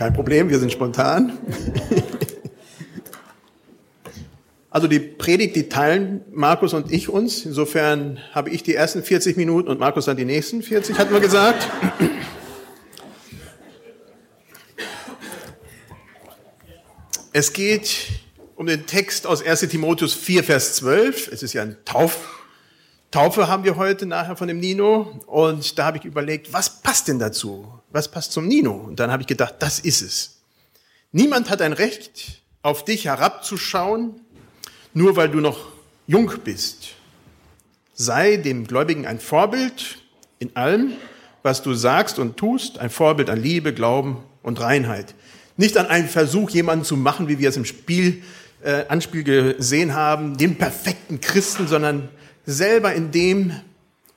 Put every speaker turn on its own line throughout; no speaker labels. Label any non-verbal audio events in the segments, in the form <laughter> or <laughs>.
Kein Problem, wir sind spontan. Also die Predigt, die teilen Markus und ich uns. Insofern habe ich die ersten 40 Minuten und Markus dann die nächsten 40, hatten wir gesagt. Es geht um den Text aus 1 Timotheus 4, Vers 12. Es ist ja ein Tauf, Taufe haben wir heute nachher von dem Nino. Und da habe ich überlegt, was passt denn dazu? Was passt zum Nino? Und dann habe ich gedacht, das ist es. Niemand hat ein Recht, auf dich herabzuschauen, nur weil du noch jung bist. Sei dem Gläubigen ein Vorbild in allem, was du sagst und tust, ein Vorbild an Liebe, Glauben und Reinheit. Nicht an einen Versuch, jemanden zu machen, wie wir es im Spiel, äh, Anspiel gesehen haben, den perfekten Christen, sondern selber in dem,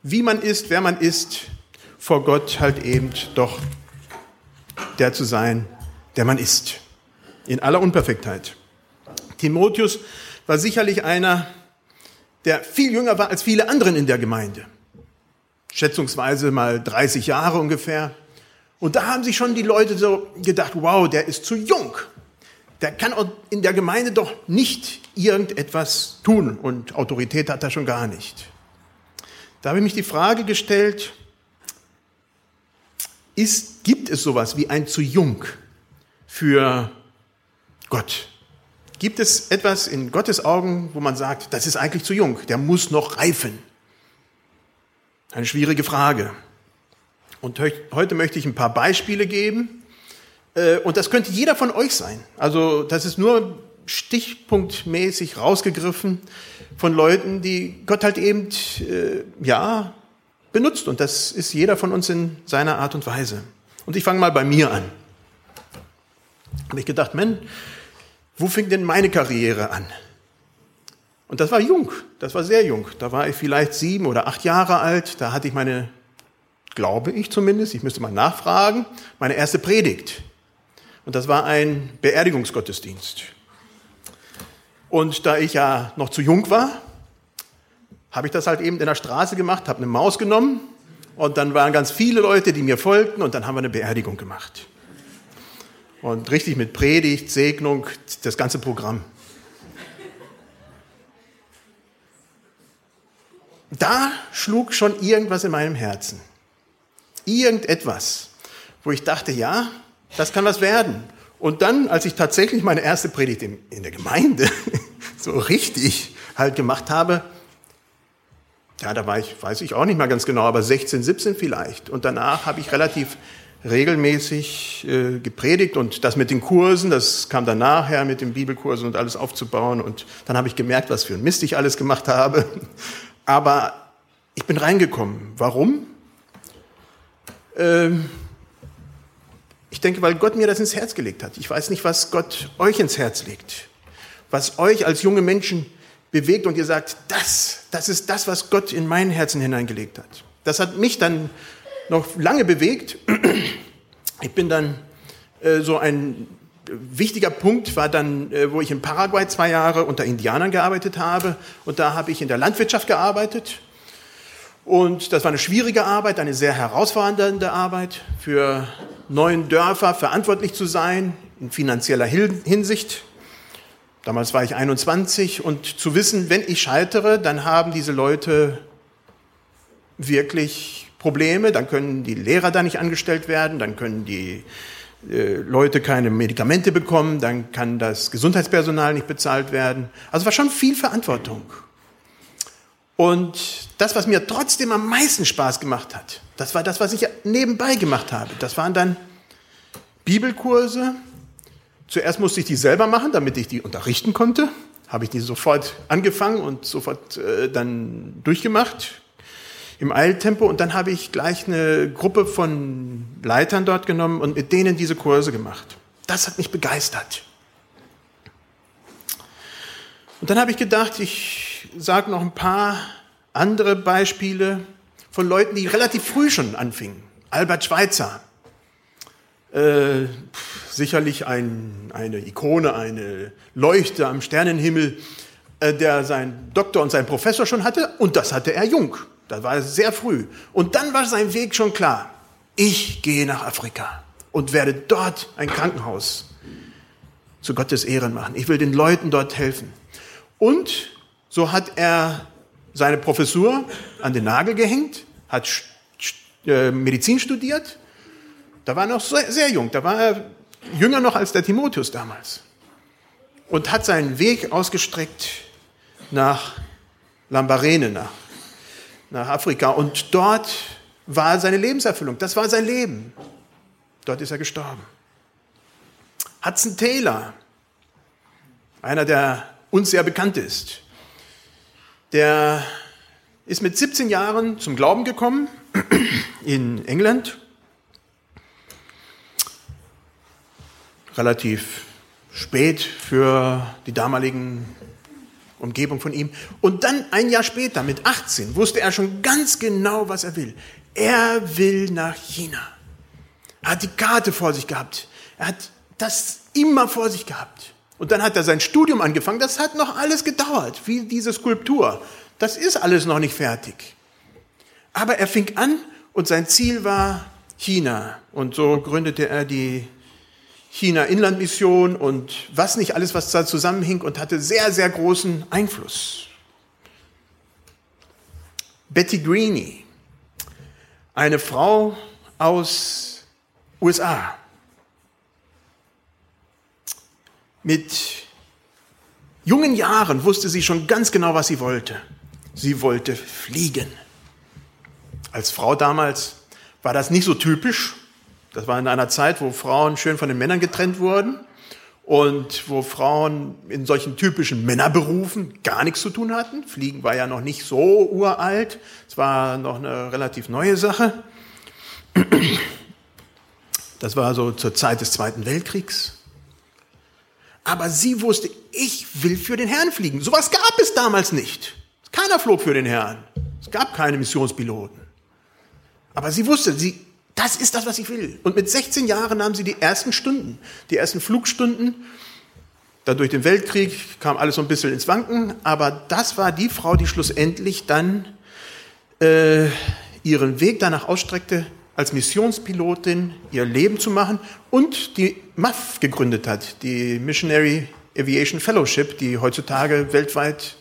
wie man ist, wer man ist, vor Gott halt eben doch der zu sein, der man ist. In aller Unperfektheit. Timotheus war sicherlich einer, der viel jünger war als viele anderen in der Gemeinde. Schätzungsweise mal 30 Jahre ungefähr. Und da haben sich schon die Leute so gedacht, wow, der ist zu jung. Der kann in der Gemeinde doch nicht irgendetwas tun und Autorität hat er schon gar nicht. Da habe ich mich die Frage gestellt, ist, gibt es sowas wie ein zu jung für Gott? Gibt es etwas in Gottes Augen, wo man sagt, das ist eigentlich zu jung, der muss noch reifen? Eine schwierige Frage. Und heute möchte ich ein paar Beispiele geben. Äh, und das könnte jeder von euch sein. Also das ist nur stichpunktmäßig rausgegriffen von Leuten, die Gott halt eben, äh, ja, benutzt. Und das ist jeder von uns in seiner Art und Weise. Und ich fange mal bei mir an. Habe ich gedacht, Mensch, wo fing denn meine Karriere an? Und das war jung, das war sehr jung. Da war ich vielleicht sieben oder acht Jahre alt. Da hatte ich meine, glaube ich zumindest, ich müsste mal nachfragen, meine erste Predigt. Und das war ein Beerdigungsgottesdienst. Und da ich ja noch zu jung war, habe ich das halt eben in der Straße gemacht, habe eine Maus genommen und dann waren ganz viele Leute, die mir folgten und dann haben wir eine Beerdigung gemacht. Und richtig mit Predigt, Segnung, das ganze Programm. Da schlug schon irgendwas in meinem Herzen. Irgendetwas, wo ich dachte, ja, das kann was werden. Und dann, als ich tatsächlich meine erste Predigt in, in der Gemeinde <laughs> so richtig halt gemacht habe, ja, da war ich, weiß ich auch nicht mal ganz genau, aber 16, 17 vielleicht. Und danach habe ich relativ regelmäßig äh, gepredigt und das mit den Kursen, das kam dann nachher mit den Bibelkursen und alles aufzubauen und dann habe ich gemerkt, was für ein Mist ich alles gemacht habe. <laughs> Aber ich bin reingekommen. Warum? Ähm, ich denke, weil Gott mir das ins Herz gelegt hat. Ich weiß nicht, was Gott euch ins Herz legt, was euch als junge Menschen bewegt und ihr sagt, das, das ist das, was Gott in mein Herzen hineingelegt hat. Das hat mich dann noch lange bewegt. Ich bin dann äh, so ein wichtiger Punkt war dann, äh, wo ich in Paraguay zwei Jahre unter Indianern gearbeitet habe. Und da habe ich in der Landwirtschaft gearbeitet. Und das war eine schwierige Arbeit, eine sehr herausfordernde Arbeit, für neun Dörfer verantwortlich zu sein, in finanzieller Hinsicht. Damals war ich 21 und zu wissen, wenn ich scheitere, dann haben diese Leute wirklich Probleme, dann können die Lehrer da nicht angestellt werden, dann können die äh, Leute keine Medikamente bekommen, dann kann das Gesundheitspersonal nicht bezahlt werden. Also war schon viel Verantwortung. Und das, was mir trotzdem am meisten Spaß gemacht hat, das war das, was ich nebenbei gemacht habe. Das waren dann Bibelkurse. Zuerst musste ich die selber machen, damit ich die unterrichten konnte. Habe ich die sofort angefangen und sofort äh, dann durchgemacht im Eiltempo und dann habe ich gleich eine Gruppe von Leitern dort genommen und mit denen diese Kurse gemacht. Das hat mich begeistert. Und dann habe ich gedacht, ich sage noch ein paar andere Beispiele von Leuten, die relativ früh schon anfingen. Albert Schweitzer, äh, sicherlich ein, eine Ikone, eine Leuchte am Sternenhimmel, äh, der seinen Doktor und seinen Professor schon hatte und das hatte er jung. Das war sehr früh. Und dann war sein Weg schon klar. Ich gehe nach Afrika. und werde dort ein Krankenhaus zu Gottes Ehren machen. Ich will den Leuten dort helfen. Und so hat er seine Professur an den Nagel gehängt, hat äh, Medizin studiert. Da war er noch sehr, jung, da war er jünger noch als der Timotheus damals. Und hat seinen Weg ausgestreckt nach Lambarene, nach, nach Afrika. Und dort war seine Lebenserfüllung, das war sein Leben. Dort ist er gestorben. Hudson Taylor, einer, der uns sehr bekannt ist, der ist mit 17 Jahren zum Glauben gekommen <clears throat> in England. Relativ spät für die damaligen Umgebung von ihm. Und dann ein Jahr später, mit 18, wusste er schon ganz genau, was er will. Er will nach China. Er hat die Karte vor sich gehabt. Er hat das immer vor sich gehabt. Und dann hat er sein Studium angefangen. Das hat noch alles gedauert, wie diese Skulptur. Das ist alles noch nicht fertig. Aber er fing an und sein Ziel war China. Und so gründete er die China-Inlandmission und was nicht alles, was da zusammenhing und hatte sehr, sehr großen Einfluss. Betty Greene, eine Frau aus USA, mit jungen Jahren wusste sie schon ganz genau, was sie wollte. Sie wollte fliegen. Als Frau damals war das nicht so typisch. Das war in einer Zeit, wo Frauen schön von den Männern getrennt wurden und wo Frauen in solchen typischen Männerberufen gar nichts zu tun hatten. Fliegen war ja noch nicht so uralt. Es war noch eine relativ neue Sache. Das war so zur Zeit des Zweiten Weltkriegs. Aber sie wusste, ich will für den Herrn fliegen. Sowas gab es damals nicht. Keiner flog für den Herrn. Es gab keine Missionspiloten. Aber sie wusste, sie, das ist das, was ich will. Und mit 16 Jahren nahm sie die ersten Stunden, die ersten Flugstunden. Dann durch den Weltkrieg kam alles so ein bisschen ins Wanken. Aber das war die Frau, die schlussendlich dann äh, ihren Weg danach ausstreckte, als Missionspilotin ihr Leben zu machen und die MAF gegründet hat, die Missionary Aviation Fellowship, die heutzutage weltweit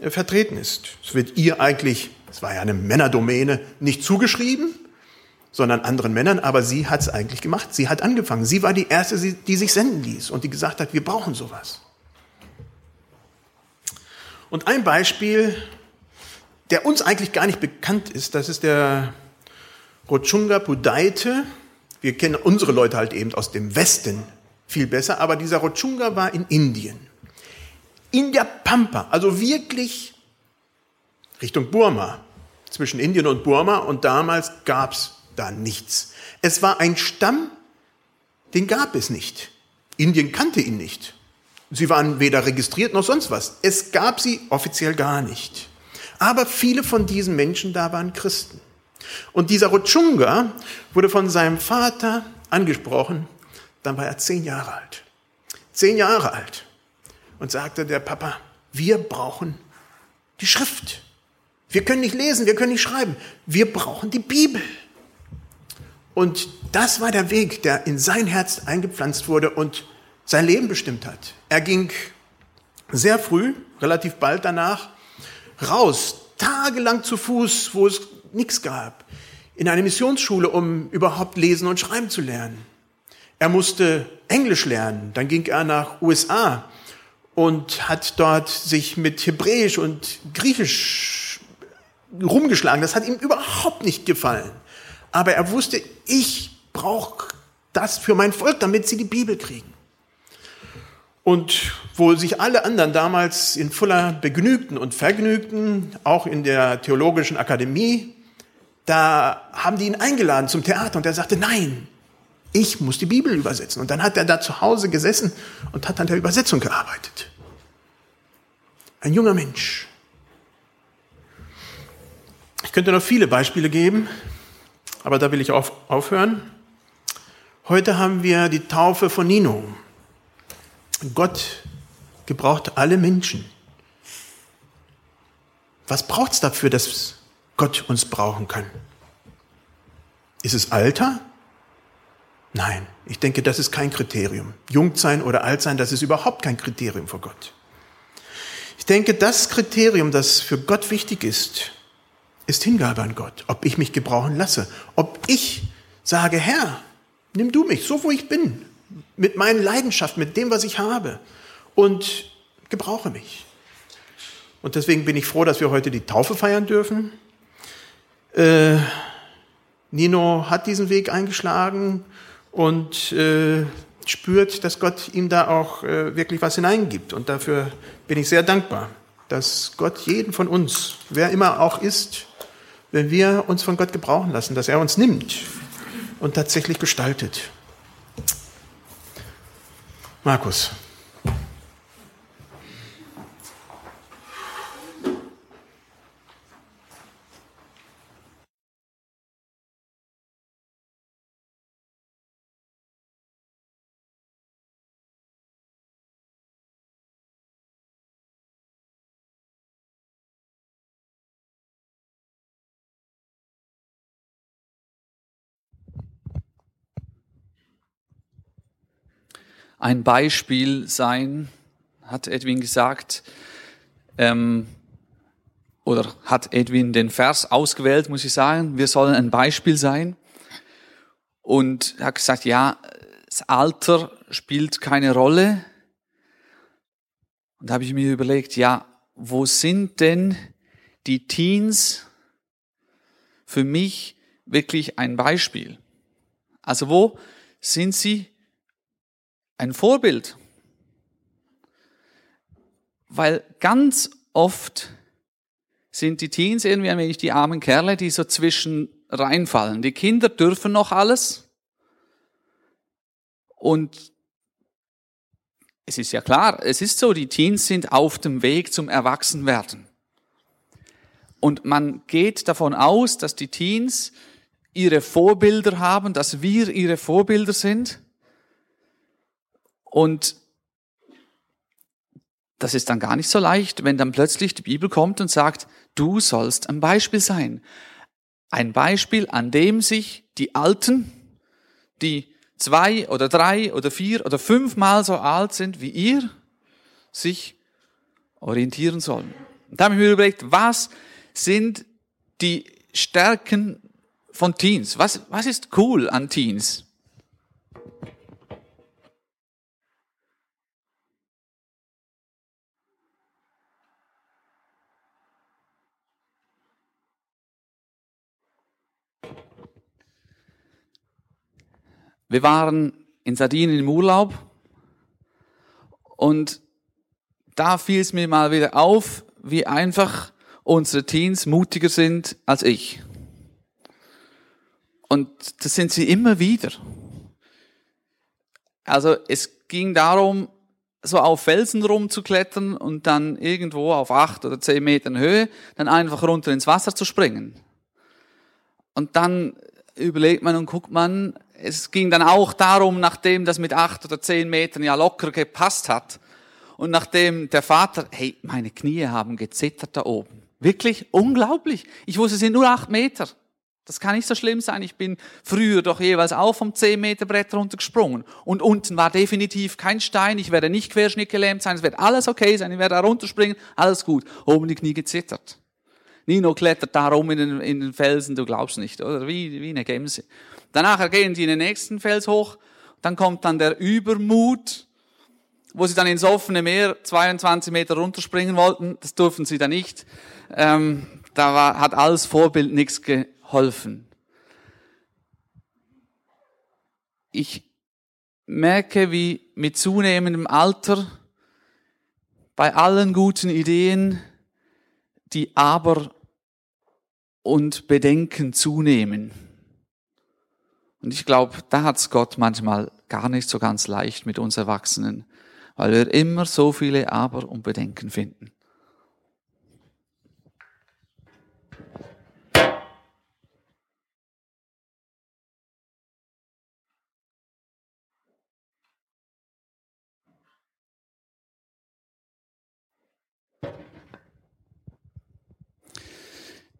äh, vertreten ist. Es wird ihr eigentlich, es war ja eine Männerdomäne, nicht zugeschrieben, sondern anderen Männern, aber sie hat es eigentlich gemacht. Sie hat angefangen. Sie war die Erste, die sich senden ließ und die gesagt hat, wir brauchen sowas. Und ein Beispiel, der uns eigentlich gar nicht bekannt ist, das ist der Rochunga Pudaite. Wir kennen unsere Leute halt eben aus dem Westen viel besser, aber dieser Rochunga war in Indien. In der Pampa, also wirklich Richtung Burma, zwischen Indien und Burma und damals gab es da nichts. Es war ein Stamm, den gab es nicht. Indien kannte ihn nicht. Sie waren weder registriert noch sonst was. Es gab sie offiziell gar nicht. Aber viele von diesen Menschen da waren Christen. Und dieser Rutschunga wurde von seinem Vater angesprochen, dann war er zehn Jahre alt. Zehn Jahre alt. Und sagte der Papa, wir brauchen die Schrift. Wir können nicht lesen, wir können nicht schreiben. Wir brauchen die Bibel. Und das war der Weg, der in sein Herz eingepflanzt wurde und sein Leben bestimmt hat. Er ging sehr früh, relativ bald danach, raus, tagelang zu Fuß, wo es nichts gab, in eine Missionsschule, um überhaupt lesen und schreiben zu lernen. Er musste Englisch lernen, dann ging er nach USA und hat dort sich mit Hebräisch und Griechisch rumgeschlagen. Das hat ihm überhaupt nicht gefallen. Aber er wusste, ich brauche das für mein Volk, damit sie die Bibel kriegen. Und wo sich alle anderen damals in Fuller begnügten und vergnügten, auch in der Theologischen Akademie, da haben die ihn eingeladen zum Theater und er sagte, nein, ich muss die Bibel übersetzen. Und dann hat er da zu Hause gesessen und hat an der Übersetzung gearbeitet. Ein junger Mensch. Ich könnte noch viele Beispiele geben, aber da will ich auf, aufhören. Heute haben wir die Taufe von Nino. Gott gebraucht alle Menschen. Was braucht es dafür, dass Gott uns brauchen kann? Ist es Alter? Nein, ich denke, das ist kein Kriterium. Jung sein oder alt sein, das ist überhaupt kein Kriterium vor Gott. Ich denke, das Kriterium, das für Gott wichtig ist, ist Hingabe an Gott. Ob ich mich gebrauchen lasse. Ob ich sage, Herr, nimm du mich, so wo ich bin, mit meinen Leidenschaften, mit dem, was ich habe und gebrauche mich. Und deswegen bin ich froh, dass wir heute die Taufe feiern dürfen. Äh, Nino hat diesen Weg eingeschlagen und äh, spürt, dass Gott ihm da auch äh, wirklich was hineingibt. Und dafür bin ich sehr dankbar, dass Gott jeden von uns, wer immer auch ist, wenn wir uns von Gott gebrauchen lassen, dass er uns nimmt und tatsächlich gestaltet. Markus.
Ein Beispiel sein, hat Edwin gesagt, ähm, oder hat Edwin den Vers ausgewählt, muss ich sagen, wir sollen ein Beispiel sein. Und er hat gesagt, ja, das Alter spielt keine Rolle. Und da habe ich mir überlegt, ja, wo sind denn die Teens für mich wirklich ein Beispiel? Also wo sind sie ein Vorbild. Weil ganz oft sind die Teens irgendwie ein wenig die armen Kerle, die so zwischen reinfallen. Die Kinder dürfen noch alles. Und es ist ja klar, es ist so, die Teens sind auf dem Weg zum Erwachsenwerden. Und man geht davon aus, dass die Teens ihre Vorbilder haben, dass wir ihre Vorbilder sind. Und das ist dann gar nicht so leicht, wenn dann plötzlich die Bibel kommt und sagt, du sollst ein Beispiel sein. Ein Beispiel, an dem sich die Alten, die zwei oder drei oder vier oder fünfmal so alt sind wie ihr, sich orientieren sollen. Und da habe ich mir überlegt, was sind die Stärken von Teens? Was, was ist cool an Teens? Wir waren in Sardinien im Urlaub und da fiel es mir mal wieder auf, wie einfach unsere Teens mutiger sind als ich. Und das sind sie immer wieder. Also es ging darum, so auf Felsen rumzuklettern und dann irgendwo auf acht oder zehn Metern Höhe dann einfach runter ins Wasser zu springen. Und dann überlegt man und guckt man, es ging dann auch darum, nachdem das mit acht oder zehn Metern ja locker gepasst hat und nachdem der Vater, hey, meine Knie haben gezittert da oben. Wirklich unglaublich. Ich wusste, es sind nur acht Meter. Das kann nicht so schlimm sein. Ich bin früher doch jeweils auch vom 10 Meter Brett runtergesprungen. Und unten war definitiv kein Stein. Ich werde nicht querschnittgelähmt sein. Es wird alles okay sein. Ich werde da runterspringen. Alles gut. Oben die Knie gezittert. Nino klettert da rum in den, in den Felsen. Du glaubst nicht, oder? Wie, wie eine Gemse. Danach gehen sie in den nächsten Fels hoch. Dann kommt dann der Übermut, wo sie dann ins offene Meer 22 Meter runterspringen wollten. Das durften sie dann nicht. Ähm, da war, hat alles Vorbild nichts geholfen. Ich merke, wie mit zunehmendem Alter bei allen guten Ideen die Aber und Bedenken zunehmen. Und ich glaube, da hat's Gott manchmal gar nicht so ganz leicht mit uns Erwachsenen, weil wir immer so viele Aber und Bedenken finden.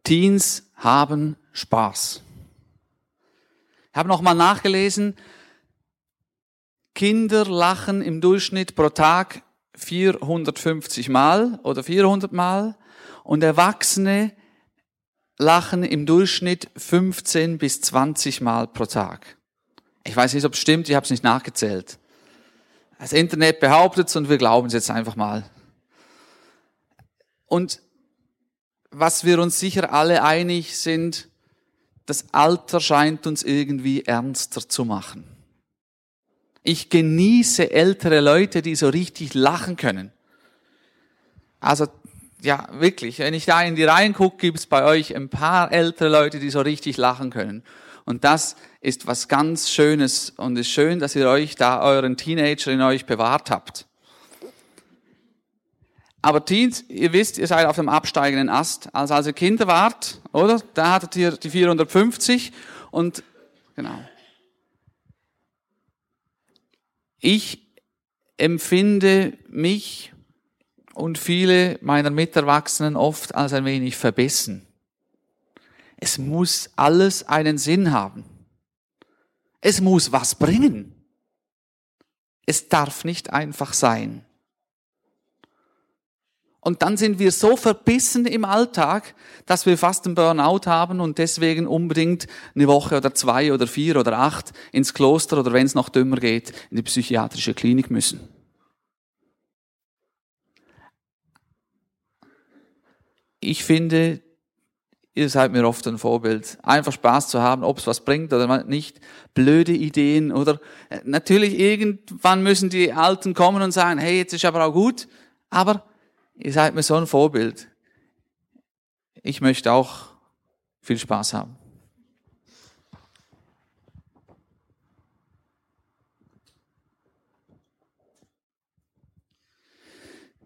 Teens haben Spaß. Ich habe nochmal nachgelesen, Kinder lachen im Durchschnitt pro Tag 450 Mal oder 400 Mal und Erwachsene lachen im Durchschnitt 15 bis 20 Mal pro Tag. Ich weiß nicht, ob es stimmt, ich habe es nicht nachgezählt. Das Internet behauptet es und wir glauben es jetzt einfach mal. Und was wir uns sicher alle einig sind, das Alter scheint uns irgendwie ernster zu machen. Ich genieße ältere Leute, die so richtig lachen können. Also ja, wirklich, wenn ich da in die Reihen gucke, gibt es bei euch ein paar ältere Leute, die so richtig lachen können. Und das ist was ganz Schönes und ist schön, dass ihr euch da euren Teenager in euch bewahrt habt. Aber Teens, ihr wisst, ihr seid auf dem absteigenden Ast. Also als ihr Kinder wart, oder? Da hattet ihr die 450 und genau. Ich empfinde mich und viele meiner Miterwachsenen oft als ein wenig verbissen. Es muss alles einen Sinn haben. Es muss was bringen. Es darf nicht einfach sein. Und dann sind wir so verbissen im Alltag, dass wir fast einen Burnout haben und deswegen unbedingt eine Woche oder zwei oder vier oder acht ins Kloster oder wenn es noch dümmer geht, in die psychiatrische Klinik müssen. Ich finde, ihr seid mir oft ein Vorbild. Einfach Spaß zu haben, ob es was bringt oder nicht. Blöde Ideen oder natürlich irgendwann müssen die Alten kommen und sagen, hey, jetzt ist aber auch gut. Aber Ihr seid mir so ein Vorbild. Ich möchte auch viel Spaß haben.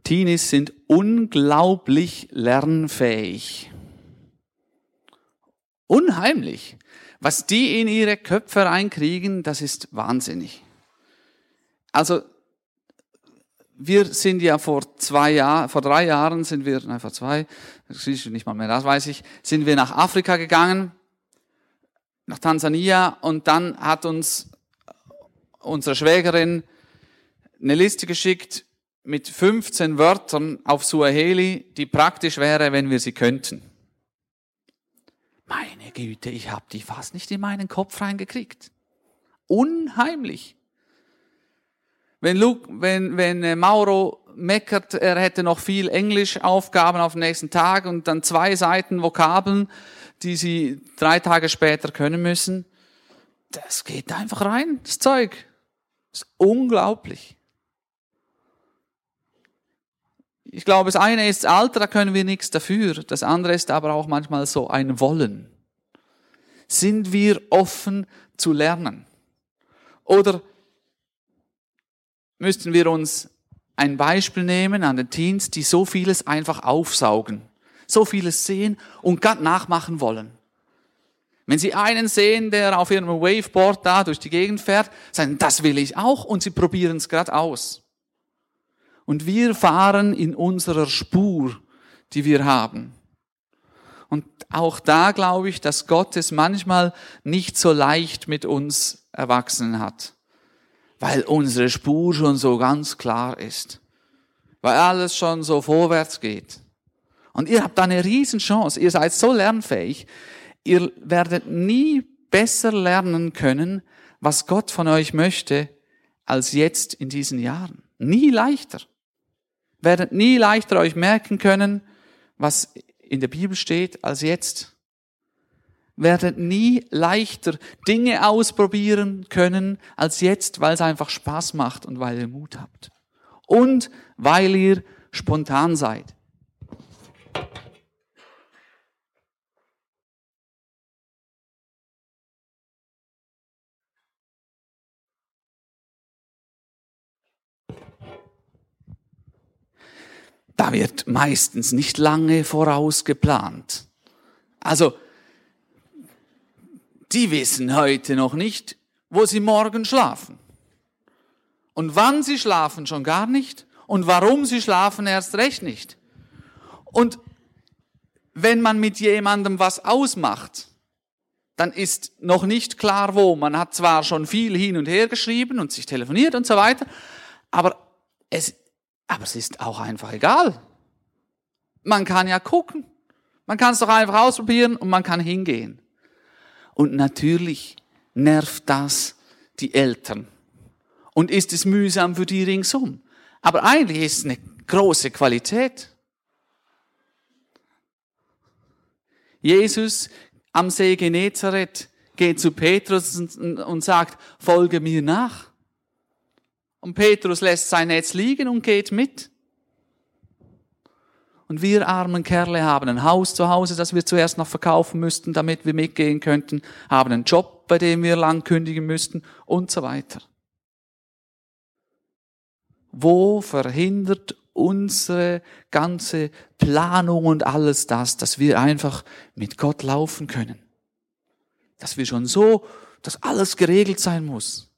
Teenies sind unglaublich lernfähig. Unheimlich. Was die in ihre Köpfe reinkriegen, das ist wahnsinnig. Also wir sind ja vor zwei Jahren, vor drei Jahren sind wir, nein, vor zwei, das ist nicht mal mehr, das weiß ich, sind wir nach Afrika gegangen, nach Tansania und dann hat uns unsere Schwägerin eine Liste geschickt mit 15 Wörtern auf Suaheli, die praktisch wäre, wenn wir sie könnten. Meine Güte, ich habe die fast nicht in meinen Kopf reingekriegt. Unheimlich. Wenn, Luke, wenn, wenn äh, Mauro meckert, er hätte noch viel Englischaufgaben auf den nächsten Tag und dann zwei Seiten Vokabeln, die sie drei Tage später können müssen, das geht einfach rein, das Zeug. Das ist unglaublich. Ich glaube, das eine ist das Alter, da können wir nichts dafür. Das andere ist aber auch manchmal so ein Wollen. Sind wir offen zu lernen? Oder müssten wir uns ein Beispiel nehmen an den Teens, die so vieles einfach aufsaugen, so vieles sehen und gerade nachmachen wollen. Wenn Sie einen sehen, der auf Ihrem Waveboard da durch die Gegend fährt, sagen, das will ich auch und Sie probieren es gerade aus. Und wir fahren in unserer Spur, die wir haben. Und auch da glaube ich, dass Gott es manchmal nicht so leicht mit uns Erwachsenen hat weil unsere Spur schon so ganz klar ist, weil alles schon so vorwärts geht. Und ihr habt eine Riesenchance, ihr seid so lernfähig, ihr werdet nie besser lernen können, was Gott von euch möchte, als jetzt in diesen Jahren. Nie leichter. Werdet nie leichter euch merken können, was in der Bibel steht, als jetzt werdet nie leichter Dinge ausprobieren können als jetzt, weil es einfach Spaß macht und weil ihr Mut habt. Und weil ihr spontan seid. Da wird meistens nicht lange vorausgeplant. Also die wissen heute noch nicht, wo sie morgen schlafen. Und wann sie schlafen schon gar nicht und warum sie schlafen erst recht nicht. Und wenn man mit jemandem was ausmacht, dann ist noch nicht klar wo. Man hat zwar schon viel hin und her geschrieben und sich telefoniert und so weiter, aber es, aber es ist auch einfach egal. Man kann ja gucken. Man kann es doch einfach ausprobieren und man kann hingehen. Und natürlich nervt das die Eltern. Und ist es mühsam für die ringsum. Aber eigentlich ist es eine große Qualität. Jesus am See Genezareth geht zu Petrus und sagt, folge mir nach. Und Petrus lässt sein Netz liegen und geht mit. Und wir armen Kerle haben ein Haus zu Hause, das wir zuerst noch verkaufen müssten, damit wir mitgehen könnten, haben einen Job, bei dem wir lang kündigen müssten und so weiter. Wo verhindert unsere ganze Planung und alles das, dass wir einfach mit Gott laufen können? Dass wir schon so, dass alles geregelt sein muss.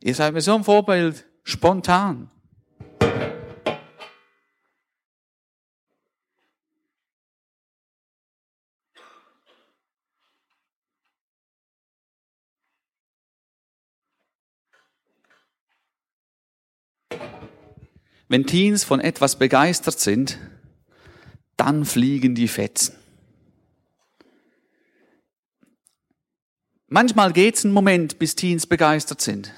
Ihr seid mir so ein Vorbild, spontan. Wenn Teens von etwas begeistert sind, dann fliegen die Fetzen. Manchmal geht es einen Moment, bis Teens begeistert sind.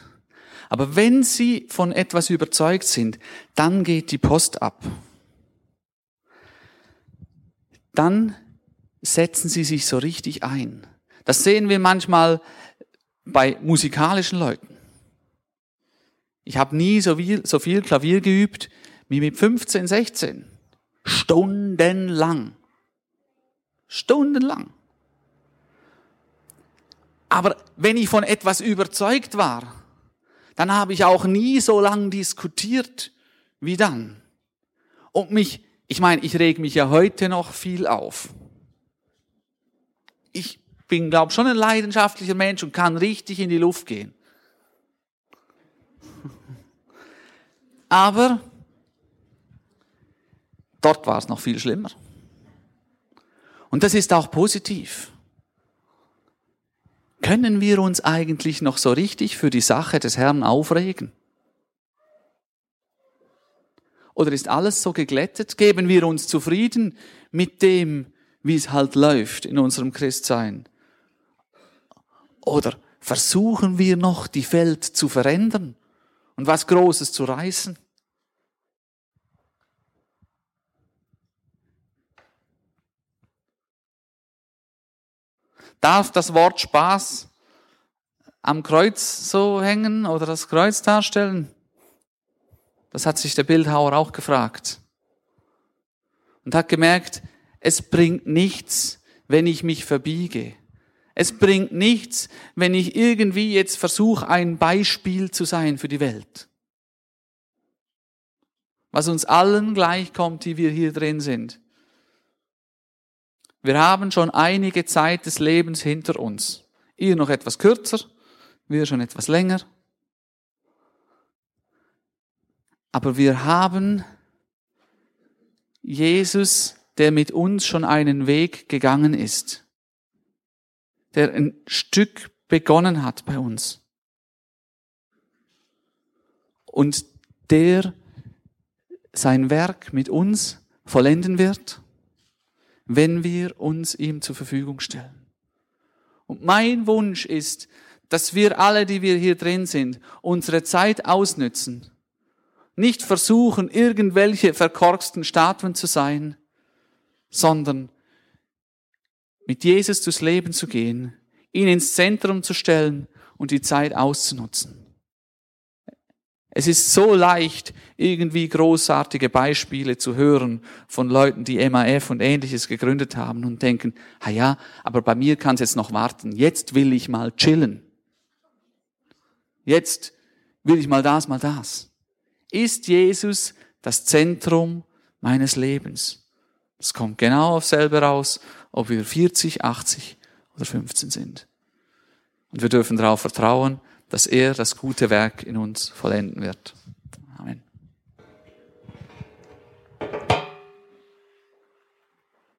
Aber wenn sie von etwas überzeugt sind, dann geht die Post ab. Dann setzen sie sich so richtig ein. Das sehen wir manchmal bei musikalischen Leuten. Ich habe nie so viel, so viel Klavier geübt wie mit 15, 16. Stundenlang. Stundenlang. Aber wenn ich von etwas überzeugt war, dann habe ich auch nie so lang diskutiert wie dann. Und mich, ich meine, ich reg mich ja heute noch viel auf. Ich bin, glaube schon ein leidenschaftlicher Mensch und kann richtig in die Luft gehen. Aber dort war es noch viel schlimmer. Und das ist auch positiv. Können wir uns eigentlich noch so richtig für die Sache des Herrn aufregen? Oder ist alles so geglättet? Geben wir uns zufrieden mit dem, wie es halt läuft in unserem Christsein? Oder versuchen wir noch die Welt zu verändern und was Großes zu reißen? Darf das Wort Spaß am Kreuz so hängen oder das Kreuz darstellen? Das hat sich der Bildhauer auch gefragt. Und hat gemerkt, es bringt nichts, wenn ich mich verbiege. Es bringt nichts, wenn ich irgendwie jetzt versuche, ein Beispiel zu sein für die Welt. Was uns allen gleichkommt, die wir hier drin sind. Wir haben schon einige Zeit des Lebens hinter uns. Ihr noch etwas kürzer, wir schon etwas länger. Aber wir haben Jesus, der mit uns schon einen Weg gegangen ist, der ein Stück begonnen hat bei uns und der sein Werk mit uns vollenden wird wenn wir uns ihm zur Verfügung stellen. Und mein Wunsch ist, dass wir alle, die wir hier drin sind, unsere Zeit ausnützen, nicht versuchen, irgendwelche verkorksten Statuen zu sein, sondern mit Jesus durchs Leben zu gehen, ihn ins Zentrum zu stellen und die Zeit auszunutzen. Es ist so leicht, irgendwie großartige Beispiele zu hören von Leuten, die MAF und ähnliches gegründet haben und denken, ah ja, aber bei mir kann es jetzt noch warten. Jetzt will ich mal chillen. Jetzt will ich mal das, mal das. Ist Jesus das Zentrum meines Lebens? Es kommt genau auf selber raus, ob wir 40, 80 oder 15 sind. Und wir dürfen darauf vertrauen, dass er das gute Werk in uns vollenden wird.